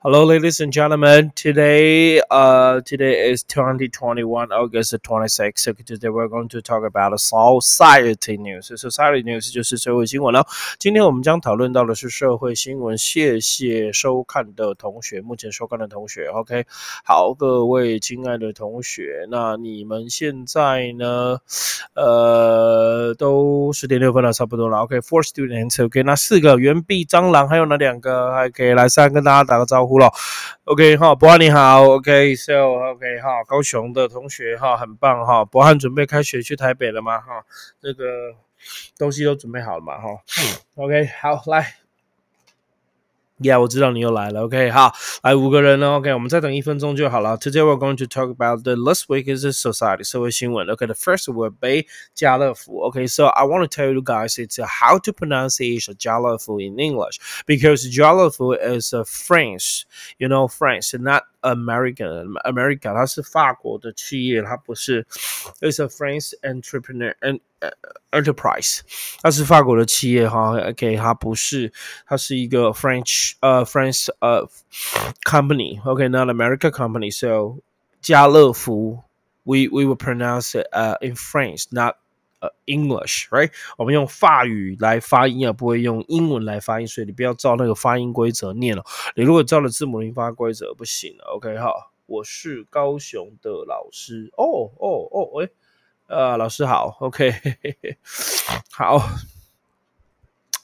Hello, ladies and gentlemen. Today, uh, today is 2021 August 26th. So today we're going to talk about society news. Society news 就是社会新闻了。今天我们将讨论到的是社会新闻。谢谢收看的同学，目前收看的同学，OK。好，各位亲爱的同学，那你们现在呢？呃，都十点六分了，差不多了。OK，four students。OK，那四个圆币蟑螂，还有哪两个？还可以来三跟大家打个招呼。了，OK 哈，博翰你好，OK，So OK 哈，高雄的同学哈，很棒哈，博翰准备开学去台北了吗？哈，这个东西都准备好了吗？哈，OK 好来。Yeah，我知道你又来了。OK，好，来五个人了。OK，我们再等一分钟就好了。Today we're going to talk about the last week is society 社会新闻。OK，the first will be 家乐福。OK，so I want to tell you guys it's how to pronounce Jalafu in English because Jalafu is a French, you know French, not American America，它是法国的企业，它不是，it's a French entrepreneur and enterprise，它是法国的企业哈，OK，它不是，它是一个 French 呃 French 呃 company，OK，not American company，so 家乐福，we we will pronounce it uh in 呃，English，right？我们用法语来发音，而不会用英文来发音，所以你不要照那个发音规则念了。你如果照了字母音发规则，不行了。OK，好，我是高雄的老师。哦哦哦，喂，呃，老师好。OK，好。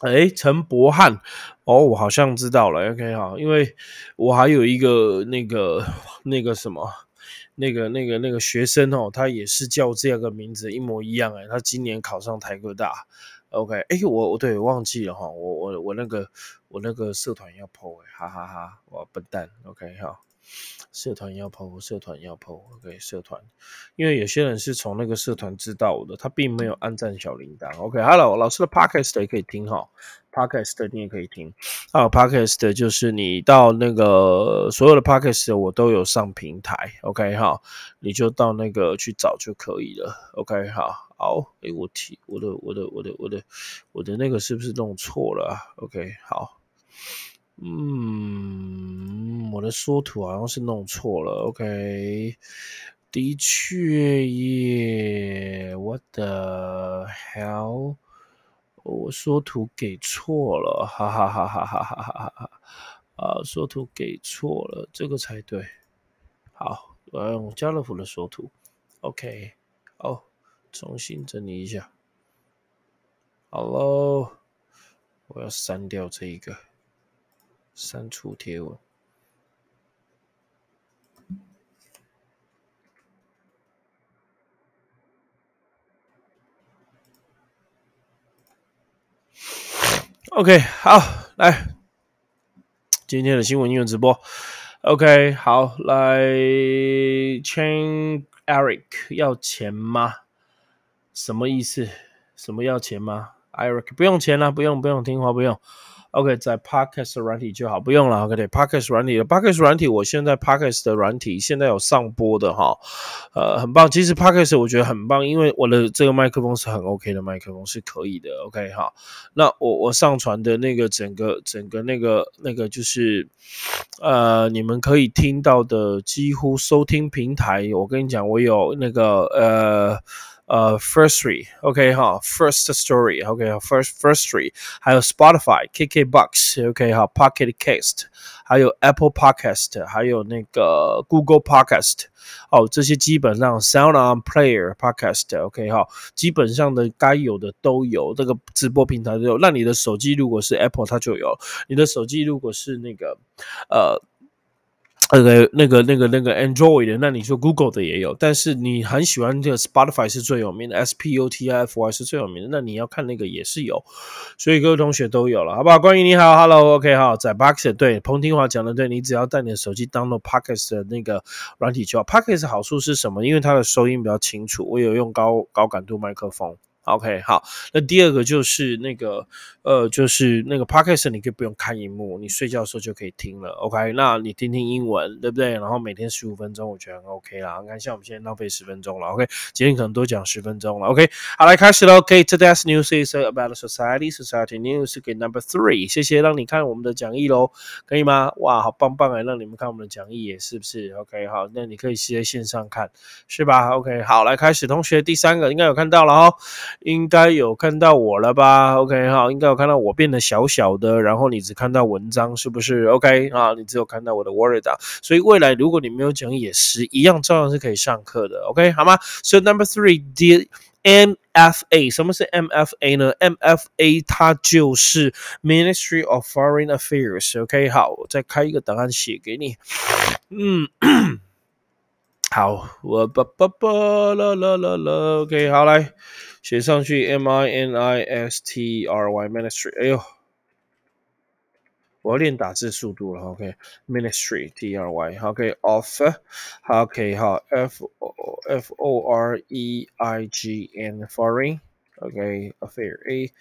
哎，陈博翰，哦，我好像知道了。OK，好，因为我还有一个那个那个什么。那个、那个、那个学生哦，他也是叫这样个名字，一模一样哎。他今年考上台科大，OK。哎，我我对忘记了哈，我我我那个我那个社团要破哎，哈哈哈，我笨蛋，OK 哈。社团要抛社团要抛，OK，。社团，因为有些人是从那个社团知道我的，他并没有按赞小铃铛，OK。Hello，老师的 Podcast 也可以听哈。Podcast 你也可以听，啊，Podcast 就是你到那个所有的 Podcast 我都有上平台，OK 哈，你就到那个去找就可以了，OK 哈，好，哎，我提我的我的我的我的我的那个是不是弄错了？OK 好，嗯，我的缩图好像是弄错了，OK，的确耶，What the hell？我缩图给错了，哈哈哈哈哈哈哈哈哈！啊，缩图给错了，这个才对。好，我要用家乐福的缩图。OK，哦，重新整理一下。好喽，我要删掉这一个，删除贴文。OK，好，来今天的新闻音乐直播。OK，好，来，Chain Eric 要钱吗？什么意思？什么要钱吗？Eric 不用钱了，不用，不用听话，不用。OK，在 Podcast 软体就好，不用了。OK，Podcast 软体的 Podcast 软体，我现在 Podcast 的软体现在有上播的哈，呃，很棒。其实 Podcast 我觉得很棒，因为我的这个麦克风是很 OK 的麦克风，是可以的。OK 哈，那我我上传的那个整个整个那个那个就是，呃，你们可以听到的几乎收听平台，我跟你讲，我有那个呃。呃，Firstory，OK 哈，First Story，OK，First Firstory，还有 Spotify、KKBox，OK 哈，Pocket Cast，还有 Apple Podcast，还有那个 Google Podcast，哦，这些基本上 Sound On Player Podcast，OK 哈，基本上的该有的都有，这个直播平台都有。那你的手机如果是 Apple，它就有；你的手机如果是那个呃。 那个、那个、那个、那个 Android 的，那你说 Google 的也有，但是你很喜欢这个 Spotify 是最有名的，S P U T I F Y 是最有名的，那你要看那个也是有，所以各位同学都有了，好不好？关于你好，Hello，OK，好，在 Box 对彭听华讲的对，你只要带你的手机 download Podcast 的那个软体就好。Podcast 好处是什么？因为它的收音比较清楚，我有用高高感度麦克风。OK，好，那第二个就是那个，呃，就是那个 Podcast，你可以不用看荧幕，你睡觉的时候就可以听了。OK，那你听听英文，对不对？然后每天十五分钟，我觉得很 OK 啦。你看，像我们现在浪费十分钟了。OK，今天可能多讲十分钟了。OK，好，来开始了。OK，today's news is about society. Society news 给 number three。谢谢，让你看我们的讲义喽，可以吗？哇，好棒棒哎，让你们看我们的讲义，是不是？OK，好，那你可以直接线上看，是吧？OK，好，来开始，同学，第三个应该有看到了哦。应该有看到我了吧？OK 哈，应该有看到我变得小小的，然后你只看到文章，是不是？OK 啊，你只有看到我的 Word 档，所以未来如果你没有讲也是一样，照样是可以上课的。OK 好吗？So number three, the MFA，什么是 MFA 呢？MFA 它就是 Ministry of Foreign Affairs。OK 好，我再开一个档案写给你。嗯。好，我叭叭叭啦啦啦啦，OK，好来写上去，M I N I S T R Y Ministry，哎呦，我要练打字速度了，OK，Ministry T R Y，OK，Of，OK，好，F O F O R E I G N，Foreign，OK，Affair，A，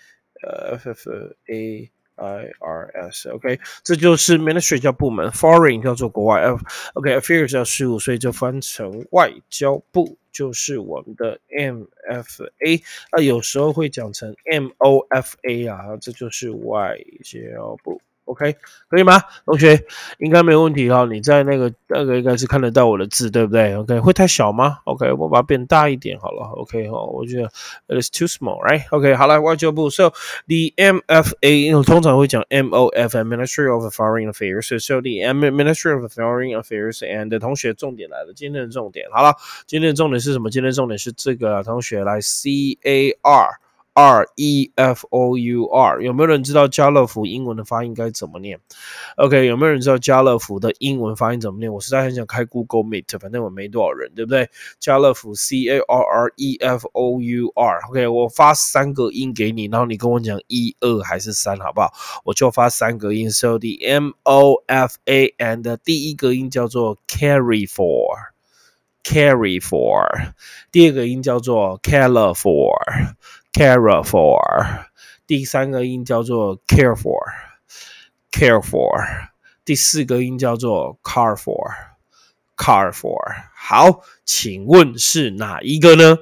呃，F F A。 I R S，OK，这就是 Ministry 叫部门，Foreign 叫做国外，OK，Affairs 叫事务，所以就翻成外交部，就是我们的 M F A，啊有时候会讲成 M O F A 啊，这就是外交部。OK，可以吗？同学应该没有问题哈。你在那个那个应该是看得到我的字，对不对？OK，会太小吗？OK，我把它变大一点好了。OK 好，我觉得 it is too small，right？OK，好了，外交部。So the MFA 通常会讲 MOF，Ministry of Foreign Affairs。So the Ministry of Foreign Affairs and 同学重点来了，今天的重点好了，今天的重点是什么？今天的重点是这个同学来 CAR。R E F O U R，有没有人知道家乐福英文的发音该怎么念？OK，有没有人知道家乐福的英文发音怎么念？我实在很想开 Google Meet，反正我没多少人，对不对？家乐福 C A R R E F O U R，OK，我发三个音给你，然后你跟我讲一二还是三，好不好？我就发三个音，So the M O F A，and 第一个音叫做 Carry for，Carry for，第二个音叫做 Care for。Care for，第三个音叫做 care for，care for，第四个音叫做 car for，car for。好，请问是哪一个呢？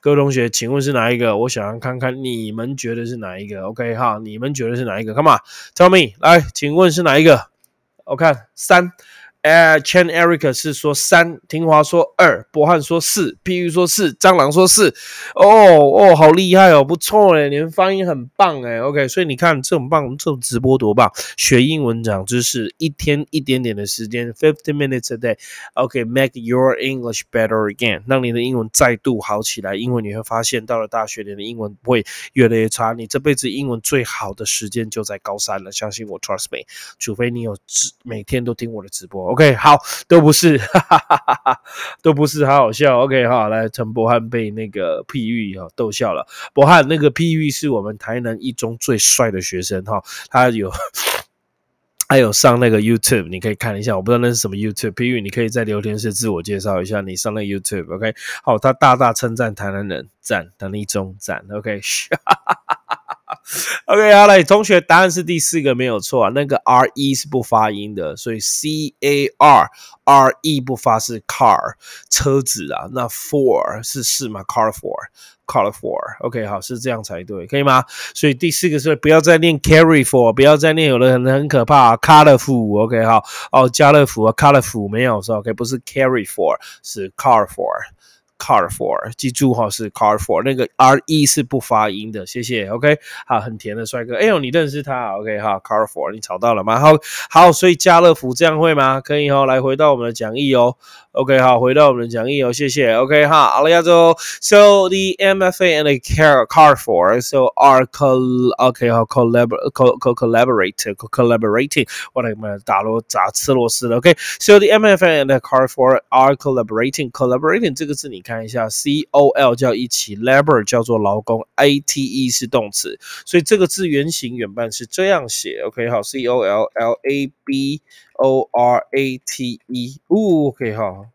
各位同学，请问是哪一个？我想要看看你们觉得是哪一个。OK 哈，你们觉得是哪一个？Come on，tell me，来，请问是哪一个？我看三。哎，Chen Eric 是说三，听华说二，博汉说四，P U 说四，蟑螂说四。哦哦，好厉害哦，不错哎，你们发音很棒哎。OK，所以你看这种棒，这种直播多棒，学英文长知识，一天一点点的时间，fifty minutes a day。OK，make your English better again，让你的英文再度好起来。因为你会发现，到了大学，你的英文会越来越差。你这辈子英文最好的时间就在高三了，相信我，trust me。除非你有直每天都听我的直播。OK，好，都不是，哈哈哈哈，都不是，好好笑。OK，好，来，陈博翰被那个譬喻哈逗笑了。博翰那个譬喻是我们台南一中最帅的学生哈，他有，他有上那个 YouTube，你可以看一下。我不知道那是什么 YouTube 譬喻，你可以在聊天室自我介绍一下。你上那 YouTube。OK，好，他大大称赞台南人，赞，台南一中赞。OK，哈。OK，好了，同学，答案是第四个没有错啊。那个 R E 是不发音的，所以 C A R R E 不发是 car 车子啊。那 four 是是吗？car four，car four。OK，好，是这样才对，可以吗？所以第四个是不要再念 carry for，不要再念，有的很很可怕啊，colorful，OK，好，哦，家乐福啊，colorful 没有说 OK，不是 carry for，是 car four。Carrefour，记住哈，是 Carrefour，那个 R E 是不发音的，谢谢。OK，好，很甜的帅哥，哎呦，你认识他？OK，哈 Carrefour，你找到了吗？好，好，所以家乐福这样会吗？可以哦，来回到我们的讲义哦。OK，好，回到我们的讲义哦，谢谢。OK，哈，阿拉亚洲，So the MFA and the Car Car for，So are co，OK，好，collaborate，co-collaborate，co-collaborating，我来嘛打螺砸吃螺丝了。OK，So the MFA and the Carrefour are collaborating，collaborating 这个字你看看一下，C O L 叫一起，labor 叫做劳工，A T E 是动词，所以这个字原形原版是这样写。OK，好，C O L L A B。O R A T E，哦，OK 哈。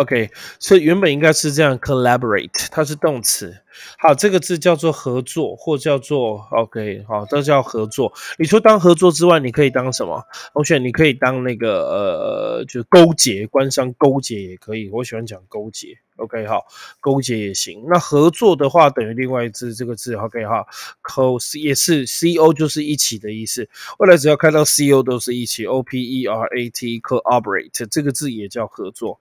OK，所以原本应该是这样，collaborate，它是动词。好，这个字叫做合作，或叫做 OK，好，这叫合作。你说当合作之外，你可以当什么？同学，你可以当那个呃，就是勾结，官商勾结也可以。我喜欢讲勾结。OK，好，勾结也行。那合作的话，等于另外一字，这个字 OK 哈，co 也是 CO 就是一起的意思。未来只要看到 CO 都是一起 O P E R A T cooperate 这个字也叫合作。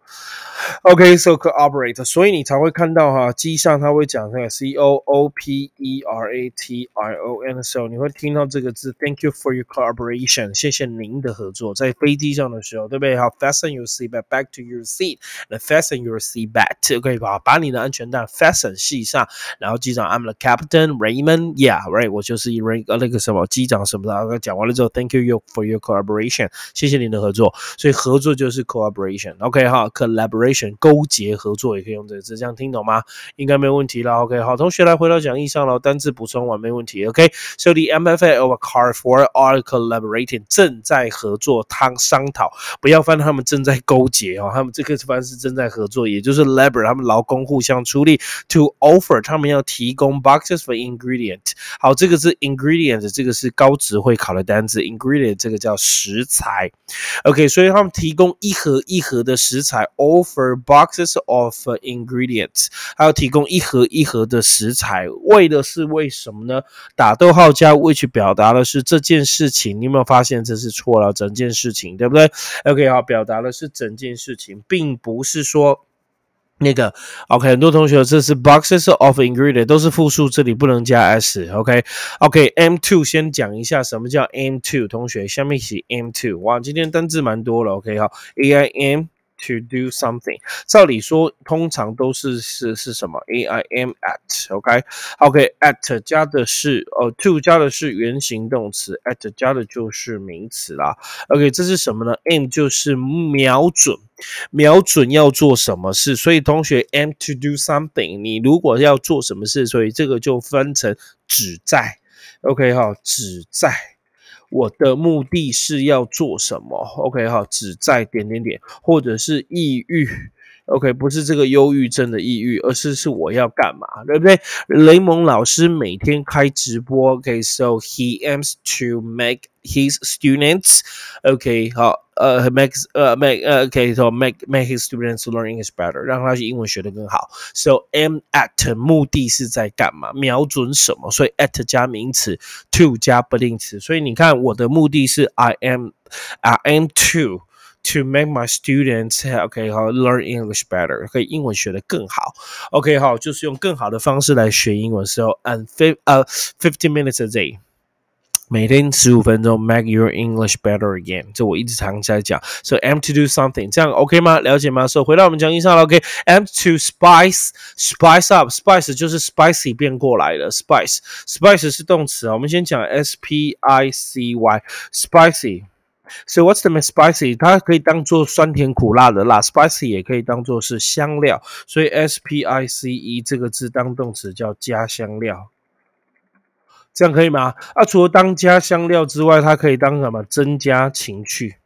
OK，so cooperate，所以你才会看到哈，机上他会讲那个 cooperation 的时候，你会听到这个字，Thank you for your cooperation，谢谢您的合作。在飞机上的时候，对不对？好，fasten your seat back to your seat，and fasten your seat back。可以把把你的安全带 fasten 系上，然后机长，I'm the captain Raymond，yeah，right，我就是一 Ray 呃那个什么机长什么的。讲完了之后，Thank you you for your collaboration，谢谢您的合作。所以合作就是 collaboration，OK 哈，collaboration 勾结合作也可以用这个字，这样听懂吗？应该没问题了，OK 好，同学来回到讲义上了，单字补充完没问题，OK，So the MFA of a car for are collaborating 正在合作，汤商讨，不要翻他们正在勾结哦，他们这个翻是正在合作，也就是 lab。他们劳工互相出力，to offer 他们要提供 boxes for ingredient。好，这个是 ingredient，这个是高值会考的单词，ingredient 这个叫食材。OK，所以他们提供一盒一盒的食材，offer boxes of ingredients，还要提供一盒一盒的食材，为的是为什么呢？打逗号加 which 表达的是这件事情，你有没有发现这是错了？整件事情，对不对？OK，好，表达的是整件事情，并不是说。那个，OK，很多同学这是 boxes of ingredient 都是复数，这里不能加 s，OK，OK，M two 先讲一下什么叫 M two，同学下面写 M two，哇，今天单字蛮多了，OK，好，A I M。To do something，照理说通常都是是是什么？A I am at，OK，OK，at 加的是呃，to 加的是原形动词，at 加的就是名词啦。OK，这是什么呢？aim 就是瞄准，瞄准要做什么事。所以同学 aim to do something，你如果要做什么事，所以这个就分成旨在，OK 哈，旨在。我的目的是要做什么？OK 哈，只在点点点，或者是抑郁。OK，不是这个忧郁症的抑郁，而是是我要干嘛，对不对？雷蒙老师每天开直播，OK，so he aims to make his students OK 好，呃，makes 呃 make 呃 OK，so make make his students learn English better，让他英文学得更好。So aim at 目的是在干嘛？瞄准什么？所以 at 加名词，to 加不定词。所以你看，我的目的是 I am I am to。To make my students OK 好 learn English better，可以英文学得更好。OK 好，就是用更好的方式来学英文。So and fif 呃 fifteen minutes a day，每天十五分钟，make your English better again。这我一直常在讲。So I'm to do something，这样 OK 吗？了解吗？所以回到我们讲义上了。OK，I'm to spice spice up，spice 就是 spicy 变过来的，spice，spice 是动词啊。我们先讲 S P I C Y，spicy。 所以 what's the spicy？它可以当做酸甜苦辣的辣，spicy 也可以当做是香料。所以 S P I C E 这个字当动词叫加香料，这样可以吗？啊，除了当加香料之外，它可以当什么？增加情趣。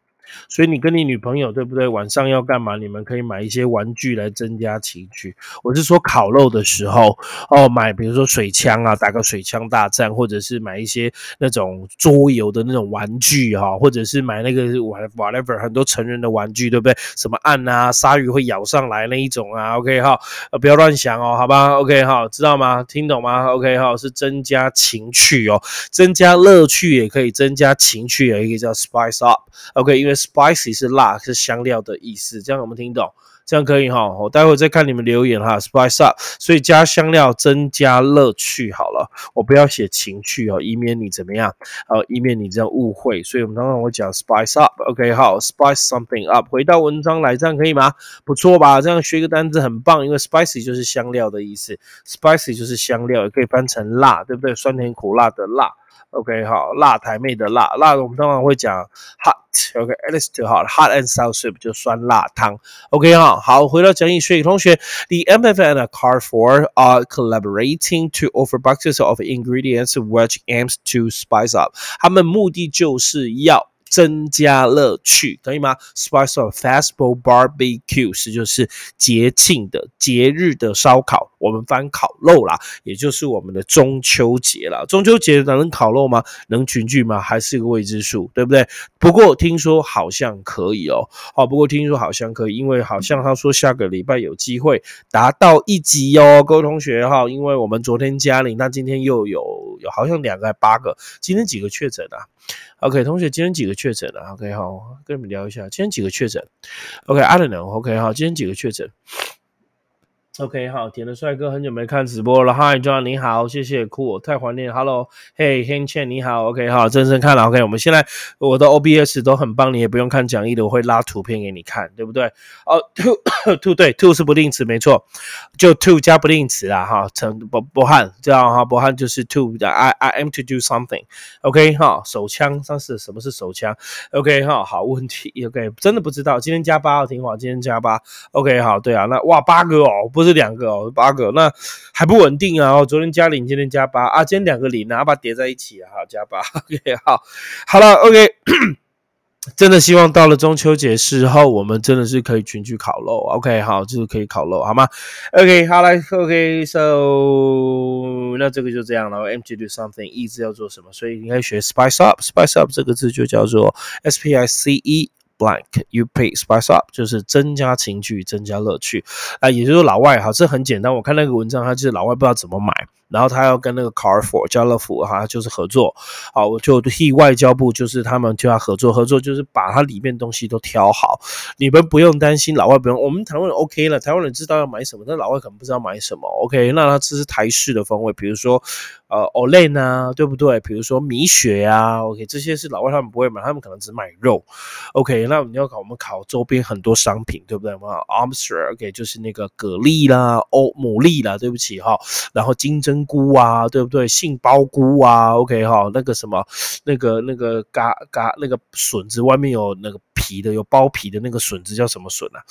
所以你跟你女朋友对不对？晚上要干嘛？你们可以买一些玩具来增加情趣。我是说烤肉的时候哦，买比如说水枪啊，打个水枪大战，或者是买一些那种桌游的那种玩具哈，或者是买那个 whatever 很多成人的玩具，对不对？什么按啊，鲨鱼会咬上来那一种啊，OK 哈，呃不要乱想哦，好吧，OK 哈，知道吗？听懂吗？OK 哈，是增加情趣哦，增加乐趣也可以，增加情趣也可以叫 spice up，OK，因为。Spicy 是辣，是香料的意思，这样有没有听懂？这样可以哈，我待会再看你们留言哈。Spice up，所以加香料增加乐趣好了，我不要写情趣哦，以免你怎么样，呃，以免你这样误会。所以我们刚刚我讲 Spice up，OK，好，Spice something up，回到文章来，这样可以吗？不错吧？这样学一个单词很棒，因为 Spicy 就是香料的意思，Spicy 就是香料，也可以翻成辣，对不对？酸甜苦辣的辣。OK，好，辣台妹的辣，辣我们通常会讲 hot，OK，at least 好，hot and sour soup 就酸辣汤，OK 哈，好，回到讲义，所以同学，the MF and a car for are collaborating to offer boxes of ingredients which aims to spice up，他们目的就是要。 增加乐趣，可以吗？Spice of festival barbecue 是就是节庆的节日的烧烤，我们翻烤肉啦，也就是我们的中秋节啦。中秋节能烤肉吗？能群聚吗？还是个未知数，对不对？不过听说好像可以哦，好，不过听说好像可以，因为好像他说下个礼拜有机会达到一级哦，各位同学哈，因为我们昨天加零，那今天又有有好像两个还八个，今天几个确诊啊？OK，同学，今天几个确诊了？OK，好，跟你们聊一下，今天几个确诊？OK，I don't know。OK，好，今天几个确诊？OK，好，甜的帅哥，很久没看直播了。Hi，John，你好，谢谢，酷，太怀念。Hello，Hey，Hen Chen，你好。OK，好，真正看了。OK，我们现在我的 OBS 都很棒，你也不用看讲义的，我会拉图片给你看，对不对？哦，Two，Two，对，Two 是不定词，没错，就 Two 加不定词啊，哈，陈博博汉这样哈，博汉就是 Two，I I am to do something。OK，哈，手枪，上次什么是手枪？OK，哈，好问题。OK，真的不知道，今天加八，挺好，今天加八。OK，好，对啊，那哇，八个哦，不是。是两个哦，八个，那还不稳定啊！哦，昨天加零，今天加八啊，今天两个零，然后把它叠在一起啊，好加八。OK，好，好了，OK，真的希望到了中秋节时候，我们真的是可以群聚烤肉。OK，好，就是可以烤肉，好吗？OK，好来，OK，So，那这个就这样了。M to do something，意思要做什么？所以应该学 spice up，spice up 这个字就叫做 S P I C E。Blank you pay spice up 就是增加情趣，增加乐趣啊，也就是老外哈，这很简单。我看那个文章，他就是老外不知道怎么买，然后他要跟那个 Carrefour 家乐福哈，就是合作。好，我就替外交部，就是他们就要合作，合作就是把它里面东西都挑好，你们不用担心，老外不用，我们台湾人 OK 了，台湾人知道要买什么，但老外可能不知道买什么。OK，那他这是台式的风味，比如说。呃，Olay 呢，对不对？比如说米雪啊，OK，这些是老外他们不会买，他们可能只买肉。OK，那你要考我们考周边很多商品，对不对？嘛，Armstrong，OK，就是那个蛤蜊啦、哦，牡蛎啦，对不起哈。然后金针菇啊，对不对？杏鲍菇啊，OK 哈，那个什么，那个那个嘎嘎那个笋子外面有那个皮的，有包皮的那个笋子叫什么笋啊？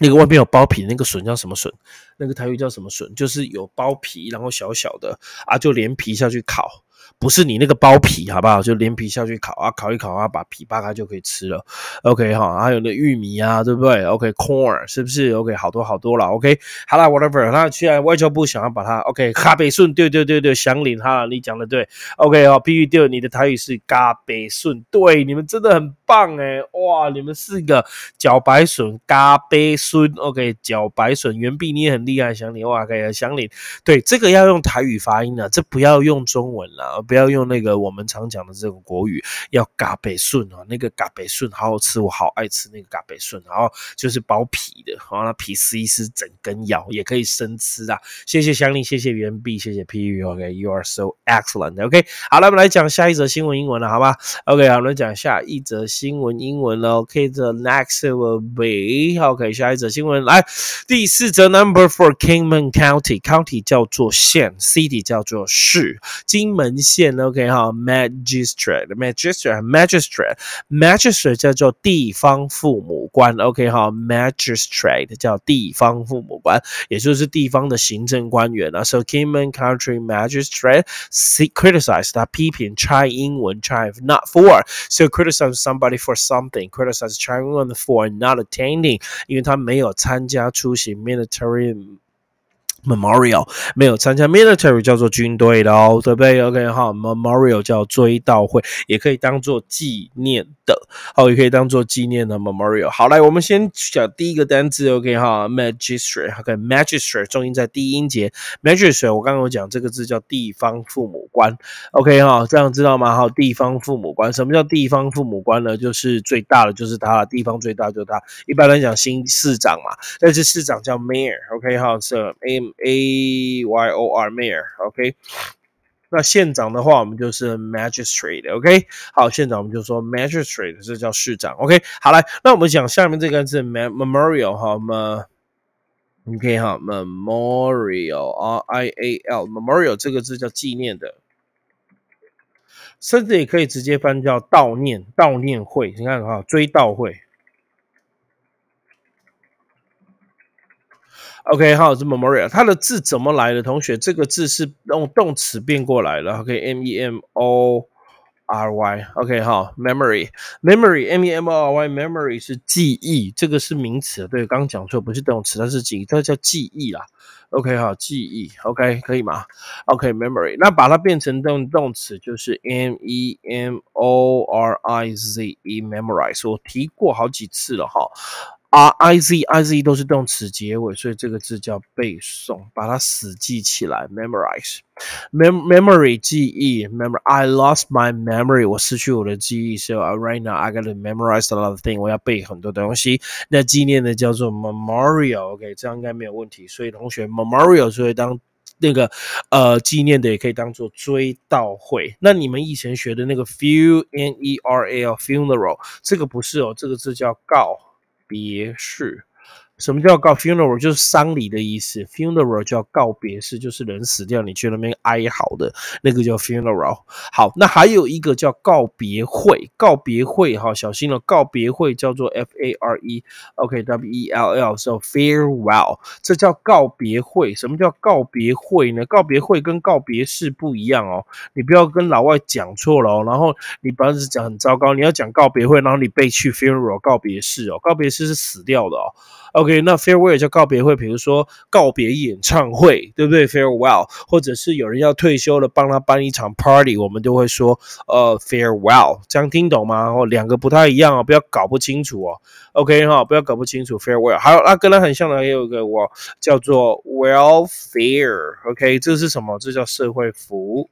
那个外面有包皮那个笋叫什么笋？那个台语叫什么笋？就是有包皮，然后小小的啊，就连皮下去烤。不是你那个包皮，好不好？就连皮下去烤啊，烤一烤啊，把皮扒开就可以吃了。OK 哈，还有那玉米啊，对不对？OK，corn 是不是？OK，好多好多了。OK，好了，whatever。那现在外交部想要把它 OK，咖北顺，对对对对，祥林哈，你讲的对。OK 哦，P U D，你的台语是咖北顺，对，你们真的很棒哎，哇，你们四个脚白笋咖北顺，OK，脚白笋，袁碧你也很厉害，祥林哇，可以，祥林，对，这个要用台语发音的，这不要用中文了。不要用那个我们常讲的这个国语，要嘎北顺啊，那个嘎北顺好好吃，我好爱吃那个嘎北顺，然后就是包皮的，然后那皮撕一撕，整根咬，也可以生吃啊。谢谢香丽，谢谢袁碧，谢谢 P U，OK，You are so excellent，OK。好了，我们来讲下一则新闻英文了，好吧？OK，好，我们讲下一则新闻英文了。OK，the next will be，OK，下一则新闻来，第四则 Number Four，Kingman County，County 叫做县，City 叫做市，金门县。OK 哈，magistrate，magistrate，magistrate，magistrate 叫做地方父母官。OK 哈，magistrate 叫地方父母官，也就是地方的行政官员啊。So Cayman Country Magistrate criticize 他批评蔡英文 try not for so criticize somebody for something criticize 蔡英文 for not attending，因为他没有参加出席 military。 Memorial 没有参加 military 叫做军队的哦，对不对？OK 哈，Memorial 叫追悼会，也可以当做纪念的，好，也可以当做纪念的 Memorial。好，来，我们先讲第一个单字，OK 哈，Magistrate，OK，Magistrate 重音在第一音节，Magistrate 我刚刚有讲这个字叫地方父母官，OK 哈，这样知道吗？哈，地方父母官，什么叫地方父母官呢？就是最大的就是他，地方最大就是他。一般来讲，新市长嘛，但是市长叫 Mayor，OK 哈，是 M。A Y O R mayor，OK，那县长的话，我们就是 magistrate，OK，好，县长我们就说 magistrate，这叫市长，OK，好来，那我们讲下面这个字 memorial 哈，M，OK 哈，memorial，R I A L，memorial 这个字叫纪念的，甚至也可以直接翻叫悼念，悼念会，你看哈，追悼会。OK，好，是 memorial，它的字怎么来的？同学，这个字是用动词变过来的。OK，M E M O R Y，OK 哈，memory，memory，M E M O R Y，memory 是记忆，这个是名词，对，刚刚讲错，不是动词，它是记忆，它叫记忆啦，OK 哈，记忆，OK 可以吗？OK，memory，那把它变成动动词就是 M E M O R I Z E，memorize，我提过好几次了哈。R I Z I Z 都是动词结尾，所以这个字叫背诵，把它死记起来，memorize。mem memory 记忆，memory I lost my memory，我失去我的记忆，so right now I gotta memorize a lot of things，我要背很多东西。那纪念的叫做 memorial，OK，这样应该没有问题。所以同学 memorial 就会当那个呃纪念的，也可以当做追悼会。那你们以前学的那个 funeral funeral，这个不是哦，这个字叫告。别墅，什么叫告 funeral？就是丧礼的意思。funeral 叫告别式，就是人死掉，你去那边哀嚎的那个叫 funeral。好，那还有一个叫告别会，告别会哈，小心了，告别会叫做 f a r e，OK，w e l l，叫 farewell，这叫告别会。什么叫告别会呢？告别会跟告别式不一样哦，你不要跟老外讲错了哦。然后你不要是讲很糟糕，你要讲告别会，然后你背去 funeral 告别式哦，告别式是死掉的哦。OK，那 farewell 叫告别会，比如说告别演唱会，对不对？farewell，或者是有人要退休了，帮他办一场 party，我们都会说呃 farewell，这样听懂吗？哦，两个不太一样哦，不要搞不清楚哦。OK 哈，不要搞不清楚 farewell。还有那跟它很像的，也有一个我叫做 welfare。OK，这是什么？这叫社会服务。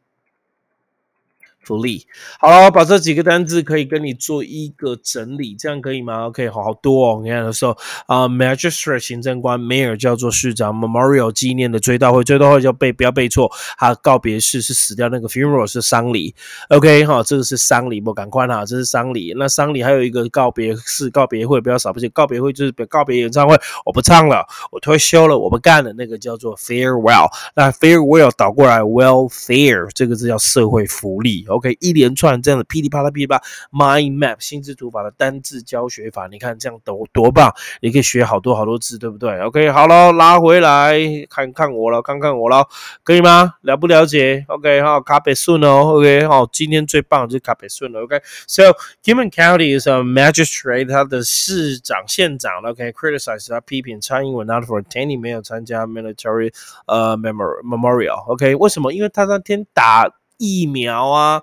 福利好了，把这几个单字可以跟你做一个整理，这样可以吗？OK，好好多哦。你看的时候啊，magistrate 行政官，mayor 叫做市长，memorial 纪念的追悼会，追悼会叫背不要背错，他告别式是死掉那个 funeral 是丧礼。OK，好，这个是丧礼，不赶快哈，这是丧礼。那丧礼还有一个告别式，告别会不要少，不记告别会就是告别演唱会，我不唱了，我退休了，我不干了，那个叫做 farewell。那 farewell 倒过来 welfare 这个字叫社会福利。OK，OK，一连串这样的噼里啪啦噼里啪，mind map 心智图法的单字教学法，你看这样多多棒，你可以学好多好多字，对不对？OK，好了，拉回来看看我了，看看我了，可以吗？了不了解？OK，好，卡北顺哦，OK，好，今天最棒就是卡北顺了，OK，So Human County is a magistrate，他的市长、县长，OK，criticize 他批评蔡英文 not for attending 没有参加 military 呃 memorial，OK，为什么？因为他那天打。疫苗啊，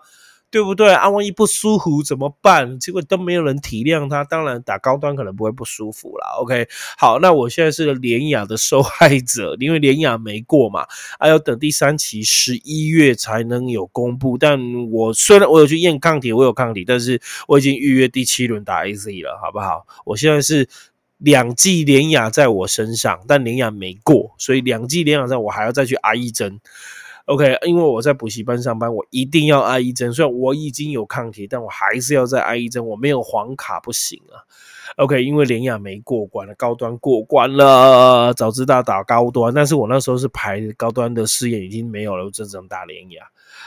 对不对？啊，万一不舒服怎么办？结果都没有人体谅他。当然，打高端可能不会不舒服啦。OK，好，那我现在是连雅的受害者，因为连雅没过嘛，还要等第三期十一月才能有公布。但我虽然我有去验抗体，我有抗体，但是我已经预约第七轮打 AZ 了，好不好？我现在是两剂连雅在我身上，但连雅没过，所以两剂连雅在我还要再去挨一针。OK，因为我在补习班上班，我一定要挨一针。虽然我已经有抗体，但我还是要再挨一针。我没有黄卡不行啊。OK，因为连雅没过关了，高端过关了。早知道打高端，但是我那时候是排高端的试验已经没有了，我只能打连雅。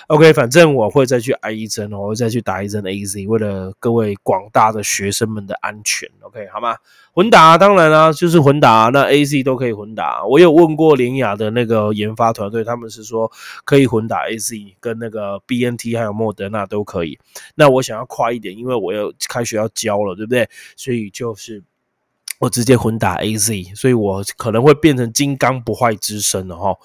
OK，反正我会再去挨一针，我会再去打一针 AZ，为了各位广大的学生们的安全。OK，好吗？混打当然啦，就是混打，那 AZ 都可以混打。我有问过联雅的那个研发团队，他们是说可以混打 AZ 跟那个 BNT 还有莫德纳都可以。那我想要快一点，因为我要开学要教了，对不对？所以就是我直接混打 AZ，所以我可能会变成金刚不坏之身了哈。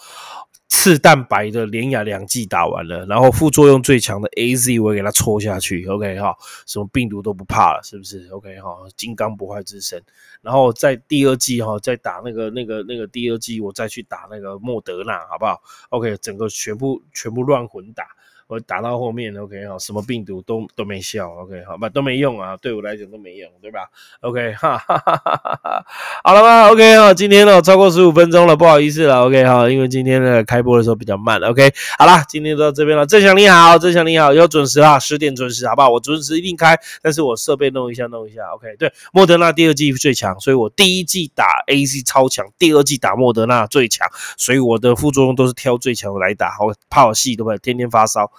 次蛋白的连雅两剂打完了，然后副作用最强的 A Z 我也给它戳下去，OK 哈，什么病毒都不怕了，是不是？OK 哈，金刚不坏之身，然后在第二季哈，再打那个那个那个第二季，我再去打那个莫德纳，好不好？OK，整个全部全部乱混打。我打到后面，OK 好，什么病毒都都没效，OK 好，不都没用啊，对我来讲都没用，对吧？OK 哈，哈哈哈哈哈，好了吗？OK 哈，今天呢超过十五分钟了，不好意思了，OK 哈，因为今天的开播的时候比较慢，OK 好啦，今天就到这边了。郑祥你好，郑祥你好，要准时啊，十点准时，好不好？我准时一定开，但是我设备弄一下弄一下，OK 对，莫德纳第二季最强，所以我第一季打 A C 超强，第二季打莫德纳最强，所以我的副作用都是挑最强来打，我怕我戏对不对？天天发烧。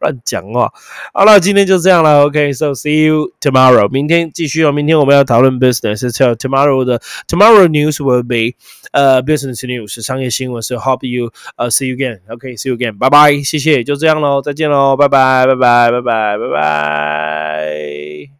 乱讲话。好了，今天就这样了。OK，so、see you tomorrow。明天继续哦。明天我们要讨论 business。So tomorrow 的 tomorrow news will be 呃、business news 商业新闻。So hope you 呃、see you again。OK，see、you again。拜拜，谢谢，就这样喽，再见喽，拜拜，拜拜，拜拜，拜拜。